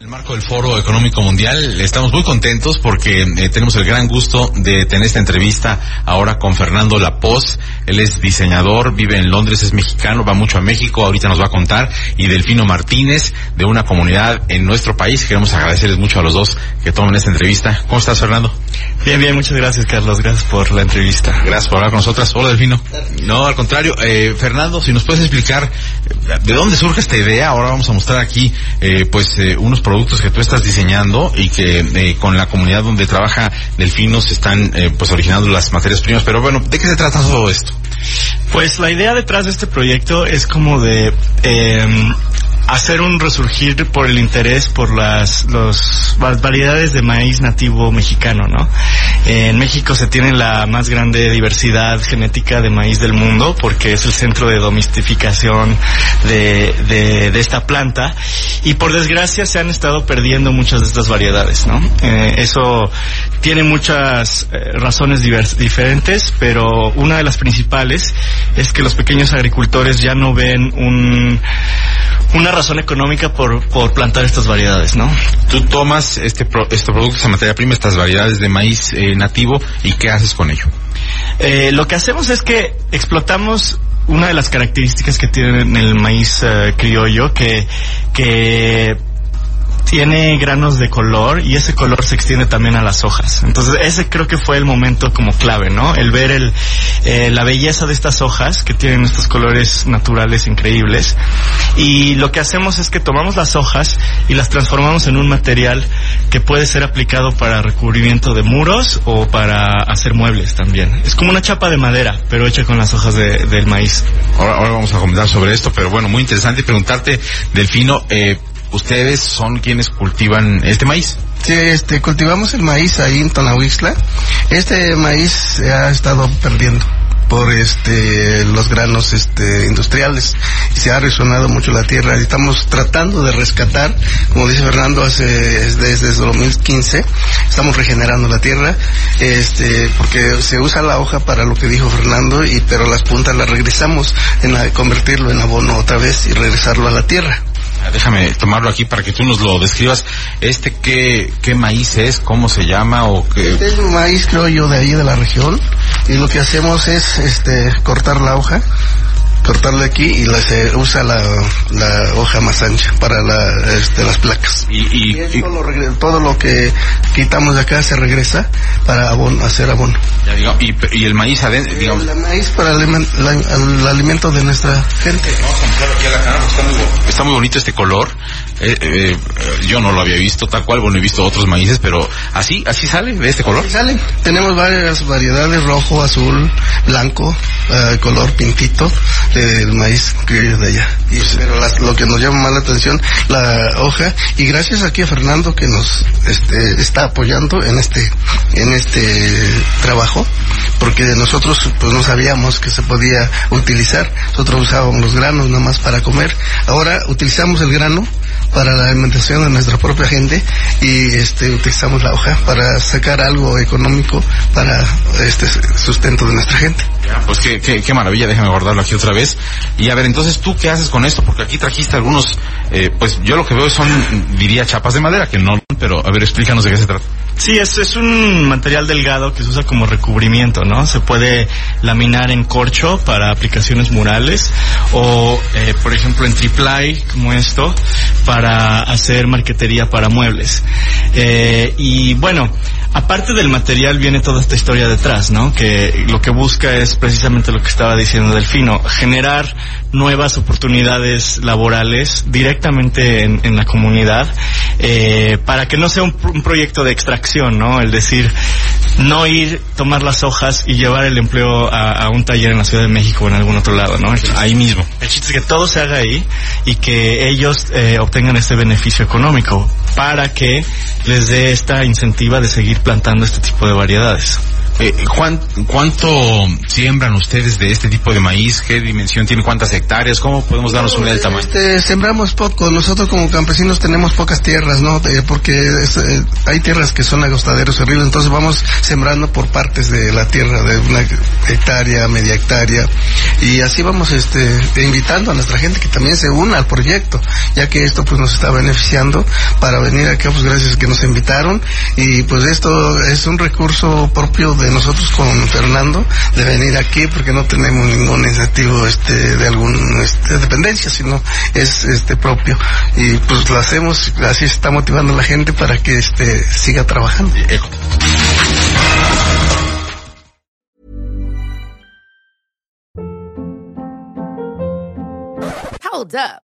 En el marco del Foro Económico Mundial estamos muy contentos porque eh, tenemos el gran gusto de tener esta entrevista ahora con Fernando Lapoz. Él es diseñador, vive en Londres, es mexicano, va mucho a México, ahorita nos va a contar. Y Delfino Martínez, de una comunidad en nuestro país. Queremos agradecerles mucho a los dos que tomen esta entrevista. ¿Cómo estás, Fernando? Bien, bien, muchas gracias, Carlos. Gracias por la entrevista. Gracias por hablar con nosotras. Hola, Delfino. No, al contrario. Eh, Fernando, si nos puedes explicar eh, de dónde surge esta idea. Ahora vamos a mostrar aquí, eh, pues, eh, unos productos que tú estás diseñando y que eh, con la comunidad donde trabaja Delfino se están, eh, pues, originando las materias primas. Pero bueno, ¿de qué se trata todo esto? Pues la idea detrás de este proyecto es como de eh, hacer un resurgir por el interés por las, los, las variedades de maíz nativo mexicano, ¿no? En México se tiene la más grande diversidad genética de maíz del mundo porque es el centro de domestificación de, de, esta planta y por desgracia se han estado perdiendo muchas de estas variedades, ¿no? Eh, eso tiene muchas eh, razones diferentes, pero una de las principales es que los pequeños agricultores ya no ven un, una razón económica por, por plantar estas variedades, ¿no? Tú tomas este, pro- este producto, esta materia prima, estas variedades de maíz eh, nativo y ¿qué haces con ello? Eh, lo que hacemos es que explotamos una de las características que tiene el maíz eh, criollo, que, que tiene granos de color y ese color se extiende también a las hojas. Entonces ese creo que fue el momento como clave, ¿no? El ver el, eh, la belleza de estas hojas que tienen estos colores naturales increíbles. Y lo que hacemos es que tomamos las hojas y las transformamos en un material que puede ser aplicado para recubrimiento de muros o para hacer muebles también. Es como una chapa de madera, pero hecha con las hojas de- del maíz. Ahora, ahora vamos a comentar sobre esto, pero bueno, muy interesante preguntarte, Delfino, eh, ustedes son quienes cultivan este maíz. Sí, este, cultivamos el maíz ahí en Tonahuixla. Este maíz se ha estado perdiendo por este los granos este industriales. Se ha resonado mucho la tierra. Y estamos tratando de rescatar como dice Fernando hace desde, desde 2015 estamos regenerando la tierra este porque se usa la hoja para lo que dijo Fernando y pero las puntas las regresamos en la, convertirlo en abono otra vez y regresarlo a la tierra Déjame tomarlo aquí para que tú nos lo describas. Este, ¿qué, qué maíz es? ¿Cómo se llama? o qué? Este es un maíz, creo yo, de ahí de la región. Y lo que hacemos es este cortar la hoja, cortarla aquí y la, se usa la, la hoja más ancha para la, este, las placas. Y, y- Y y- todo, lo, todo lo que quitamos de acá se regresa para abono, hacer abono. ya digo, y, y el maíz adentro, digamos. El maíz para la- el alimento de nuestra gente. Aquí a la está muy, bo- está muy bonito este color. Eh, eh, eh, yo no lo había visto tal cual, bueno, he visto otros maíces, pero así, así sale, de este color. Y sale. Tenemos varias variedades, rojo, azul, blanco, eh, color pintito del maíz criollo de allá. Y, pero las- lo que nos llama más la atención, la hoja, y gracias aquí a Fernando que nos este, está apoyando en este, en este trabajo, porque nosotros pues no sabíamos que se podía utilizar. Nosotros usábamos los granos nada más para comer. Ahora utilizamos el grano para la alimentación de nuestra propia gente y este utilizamos la hoja para sacar algo económico para este sustento de nuestra gente. Pues qué, qué, qué maravilla, déjame guardarlo aquí otra vez. Y a ver, entonces, ¿tú qué haces con esto? Porque aquí trajiste algunos, eh, pues yo lo que veo son, diría, chapas de madera, que no, pero a ver, explícanos de qué se trata. Sí, es, es un material delgado que se usa como recubrimiento, ¿no? Se puede laminar en corcho para aplicaciones murales o, eh, por ejemplo, en triplay, como esto, para hacer marquetería para muebles. Eh, y bueno, aparte del material viene toda esta historia detrás, ¿no? Que lo que busca es precisamente lo que estaba diciendo Delfino, generar nuevas oportunidades laborales directamente en, en la comunidad, eh, para que no sea un, un proyecto de extracción, ¿no? El decir, no ir, tomar las hojas y llevar el empleo a, un taller en la Ciudad de México o en algún otro lado, ¿no? ahí mismo. El chiste es que todo se haga ahí y que ellos eh, obtengan este beneficio económico para que les dé esta incentiva de seguir plantando este tipo de variedades. Eh, ¿Cuánto siembran ustedes de este tipo de maíz? ¿Qué dimensión tiene? ¿Cuántas hectáreas? ¿Cómo podemos darnos una idea del tamaño? Este, sembramos poco. Nosotros como campesinos tenemos pocas tierras, ¿no? Eh, porque eh, hay tierras que son agostaderos horribles, entonces vamos sembrando por partes de la tierra, de una hectárea, media hectárea, y así vamos este, invitando a nuestra gente que también se una al proyecto, ya que esto pues nos está beneficiando para venir acá, pues gracias que nos invitaron, y pues esto es un recurso propio de nosotros con Fernando de venir aquí porque no tenemos ningún incentivo este de algún este, dependencia sino es este propio. Y pues lo hacemos así está motivando a la gente para que este siga trabajando. Hold up